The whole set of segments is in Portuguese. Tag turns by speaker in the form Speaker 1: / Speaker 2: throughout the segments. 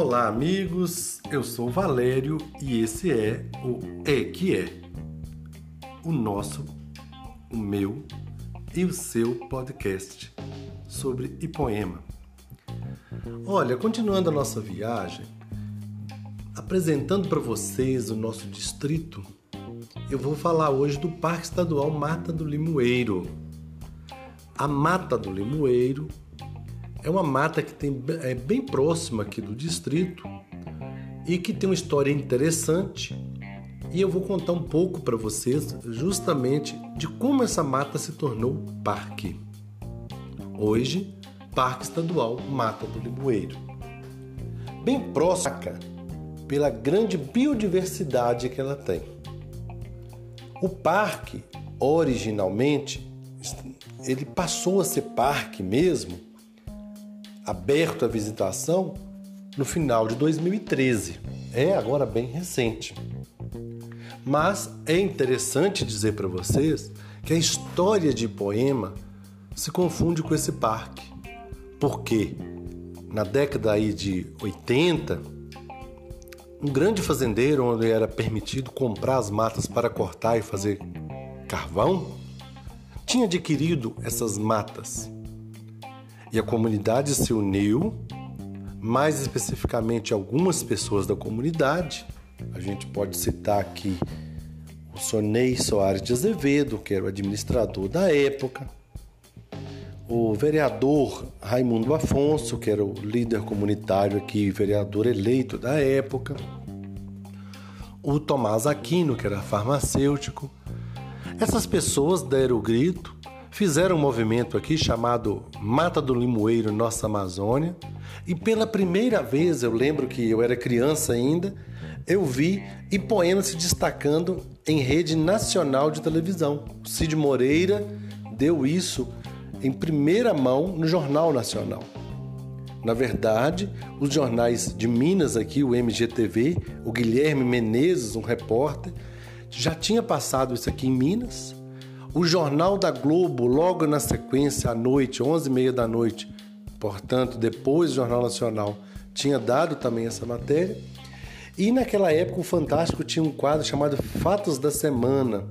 Speaker 1: Olá, amigos. Eu sou Valério e esse é o É que é. O nosso, o meu e o seu podcast sobre Ipoema. Olha, continuando a nossa viagem, apresentando para vocês o nosso distrito, eu vou falar hoje do Parque Estadual Mata do Limoeiro. A Mata do Limoeiro é uma mata que tem, é bem próxima aqui do distrito e que tem uma história interessante. E eu vou contar um pouco para vocês justamente de como essa mata se tornou parque. Hoje, Parque Estadual Mata do Limoeiro. Bem próxima pela grande biodiversidade que ela tem. O parque, originalmente, ele passou a ser parque mesmo aberto à visitação no final de 2013. É agora bem recente. Mas é interessante dizer para vocês que a história de Poema se confunde com esse parque. Porque na década aí de 80, um grande fazendeiro onde era permitido comprar as matas para cortar e fazer carvão, tinha adquirido essas matas e a comunidade se uniu, mais especificamente algumas pessoas da comunidade. A gente pode citar aqui o Sonei Soares de Azevedo, que era o administrador da época, o vereador Raimundo Afonso, que era o líder comunitário aqui, vereador eleito da época, o Tomás Aquino, que era farmacêutico. Essas pessoas deram o grito fizeram um movimento aqui chamado Mata do Limoeiro Nossa Amazônia e pela primeira vez, eu lembro que eu era criança ainda, eu vi Ipoena se destacando em rede nacional de televisão. Cid Moreira deu isso em primeira mão no Jornal Nacional. Na verdade, os jornais de Minas aqui, o MGTV, o Guilherme Menezes, um repórter, já tinha passado isso aqui em Minas o Jornal da Globo, logo na sequência, à noite, 11h30 da noite, portanto, depois do Jornal Nacional, tinha dado também essa matéria. E naquela época o Fantástico tinha um quadro chamado Fatos da Semana,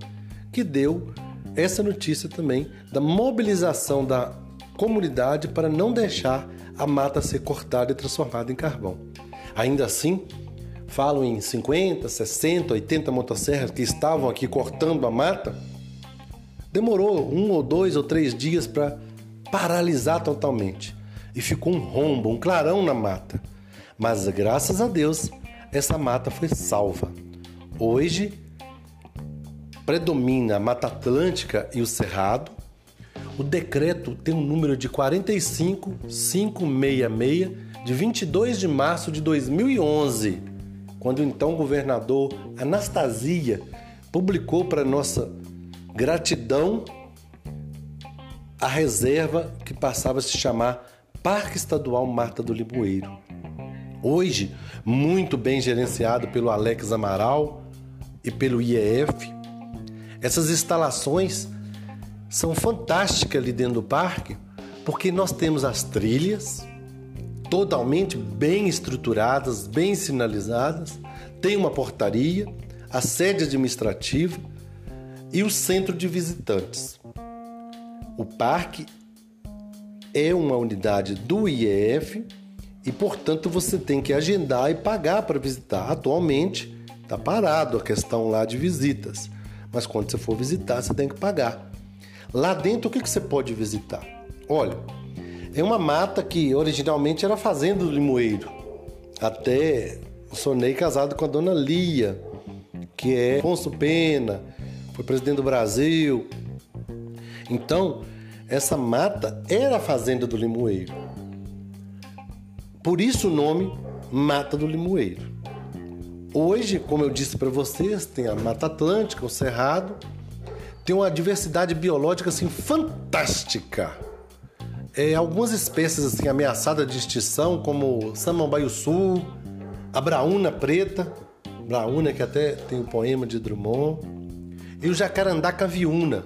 Speaker 1: que deu essa notícia também da mobilização da comunidade para não deixar a mata ser cortada e transformada em carvão. Ainda assim, falam em 50, 60, 80 motosserras que estavam aqui cortando a mata Demorou um ou dois ou três dias para paralisar totalmente e ficou um rombo, um clarão na mata. Mas graças a Deus, essa mata foi salva. Hoje predomina a Mata Atlântica e o Cerrado. O decreto tem um número de 45566 de 22 de março de 2011, quando o então governador Anastasia publicou para nossa Gratidão à reserva que passava a se chamar Parque Estadual Mata do Limoeiro. Hoje, muito bem gerenciado pelo Alex Amaral e pelo IEF, essas instalações são fantásticas ali dentro do parque, porque nós temos as trilhas totalmente bem estruturadas, bem sinalizadas, tem uma portaria, a sede administrativa e o centro de visitantes. O parque é uma unidade do IEF e, portanto, você tem que agendar e pagar para visitar. Atualmente está parado a questão lá de visitas, mas quando você for visitar, você tem que pagar. Lá dentro, o que, você pode visitar? Olha, é uma mata que originalmente era fazenda do limoeiro. Até sonei casado com a dona Lia, que é Afonso Pena, foi presidente do Brasil. Então, essa mata era a fazenda do Limoeiro. Por isso o nome Mata do Limoeiro. Hoje, como eu disse para vocês, tem a Mata Atlântica, o Cerrado, tem uma diversidade biológica assim fantástica. É, algumas espécies assim ameaçadas de extinção, como Samambaio Sul, a Braúna Preta, Braúna que até tem o poema de Drummond, e o jacarandá caviúna,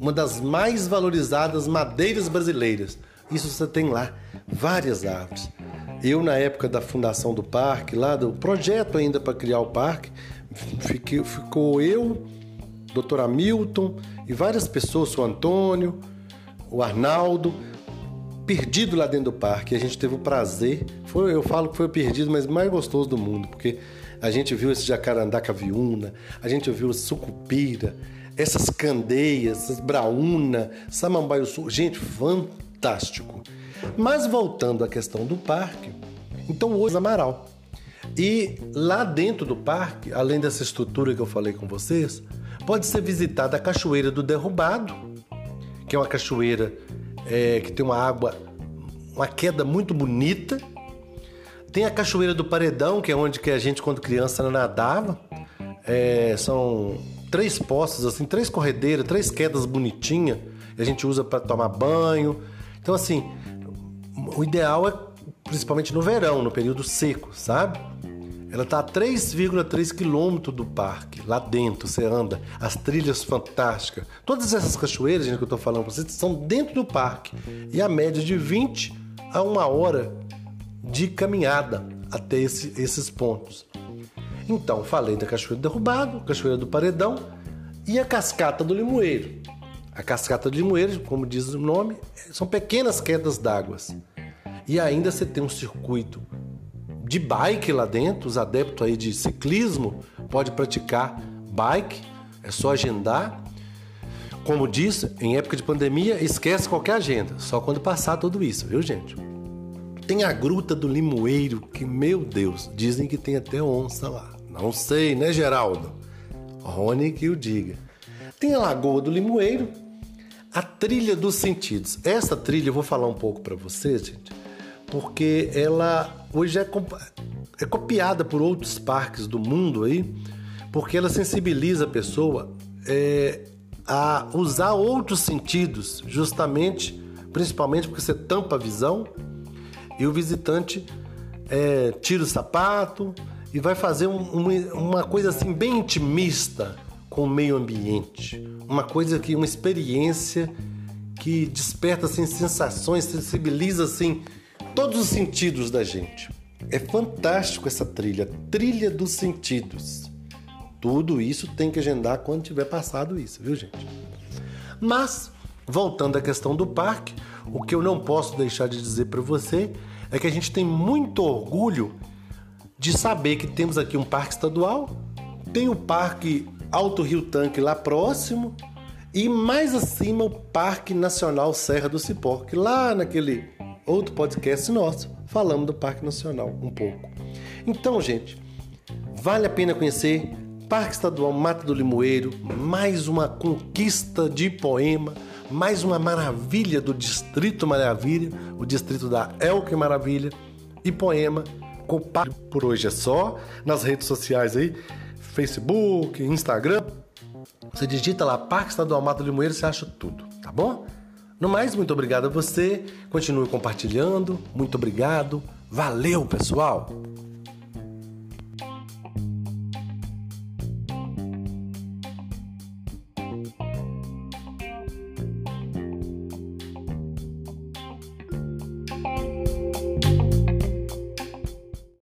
Speaker 1: uma das mais valorizadas madeiras brasileiras. Isso você tem lá várias árvores. Eu, na época da fundação do parque, lá do projeto ainda para criar o parque, fiquei, ficou eu, doutor Hamilton e várias pessoas, o Antônio, o Arnaldo, perdido lá dentro do parque. A gente teve o prazer, foi, eu falo que foi o perdido, mas mais gostoso do mundo, porque a gente viu esse jacarandá caviúna, a gente viu sucupira, essas candeias, essas braúna, samambaio sul, gente, fantástico. Mas voltando à questão do parque, então hoje Amaral. E lá dentro do parque, além dessa estrutura que eu falei com vocês, pode ser visitada a Cachoeira do Derrubado, que é uma cachoeira é, que tem uma água, uma queda muito bonita. Tem a Cachoeira do Paredão, que é onde que a gente, quando criança, nadava. É, são três poços, assim, três corredeiras, três quedas bonitinhas. A gente usa para tomar banho. Então, assim, o ideal é, principalmente no verão, no período seco, sabe? Ela está a 3,3 quilômetros do parque, lá dentro, você anda, as trilhas fantásticas. Todas essas cachoeiras, gente, que eu estou falando para vocês, são dentro do parque. E a média de 20 a uma hora de caminhada até esse, esses pontos. Então, falei da Cachoeira do Derrubado, Cachoeira do Paredão e a Cascata do Limoeiro. A Cascata do Limoeiro, como diz o nome, são pequenas quedas d'água. E ainda você tem um circuito de bike lá dentro, os adeptos aí de ciclismo pode praticar bike, é só agendar. Como disse, em época de pandemia, esquece qualquer agenda, só quando passar tudo isso, viu, gente? Tem a Gruta do Limoeiro, que, meu Deus, dizem que tem até onça lá. Não sei, né, Geraldo? Rony que o diga. Tem a Lagoa do Limoeiro, a Trilha dos Sentidos. Essa trilha eu vou falar um pouco para vocês, gente, porque ela hoje é, é copiada por outros parques do mundo aí, porque ela sensibiliza a pessoa é, a usar outros sentidos, justamente, principalmente porque você tampa a visão e o visitante é, tira o sapato e vai fazer um, uma, uma coisa assim bem intimista com o meio ambiente, uma coisa que uma experiência que desperta assim sensações, sensibiliza assim todos os sentidos da gente. É fantástico essa trilha, trilha dos sentidos. Tudo isso tem que agendar quando tiver passado isso, viu, gente? Mas, voltando à questão do parque, o que eu não posso deixar de dizer para você é que a gente tem muito orgulho de saber que temos aqui um parque estadual, tem o Parque Alto Rio Tanque lá próximo e mais acima o Parque Nacional Serra do Cipó, que lá naquele outro podcast nosso, falamos do Parque Nacional um pouco. Então, gente, vale a pena conhecer Parque Estadual Mata do Limoeiro, mais uma conquista de poema, mais uma maravilha do Distrito Maravilha, o distrito da Elke Maravilha e poema. Por hoje é só. Nas redes sociais aí, Facebook, Instagram. Você digita lá Parque Estadual Mata do Limoeiro, você acha tudo, tá bom? No mais, muito obrigado a você. Continue compartilhando. Muito obrigado. Valeu, pessoal!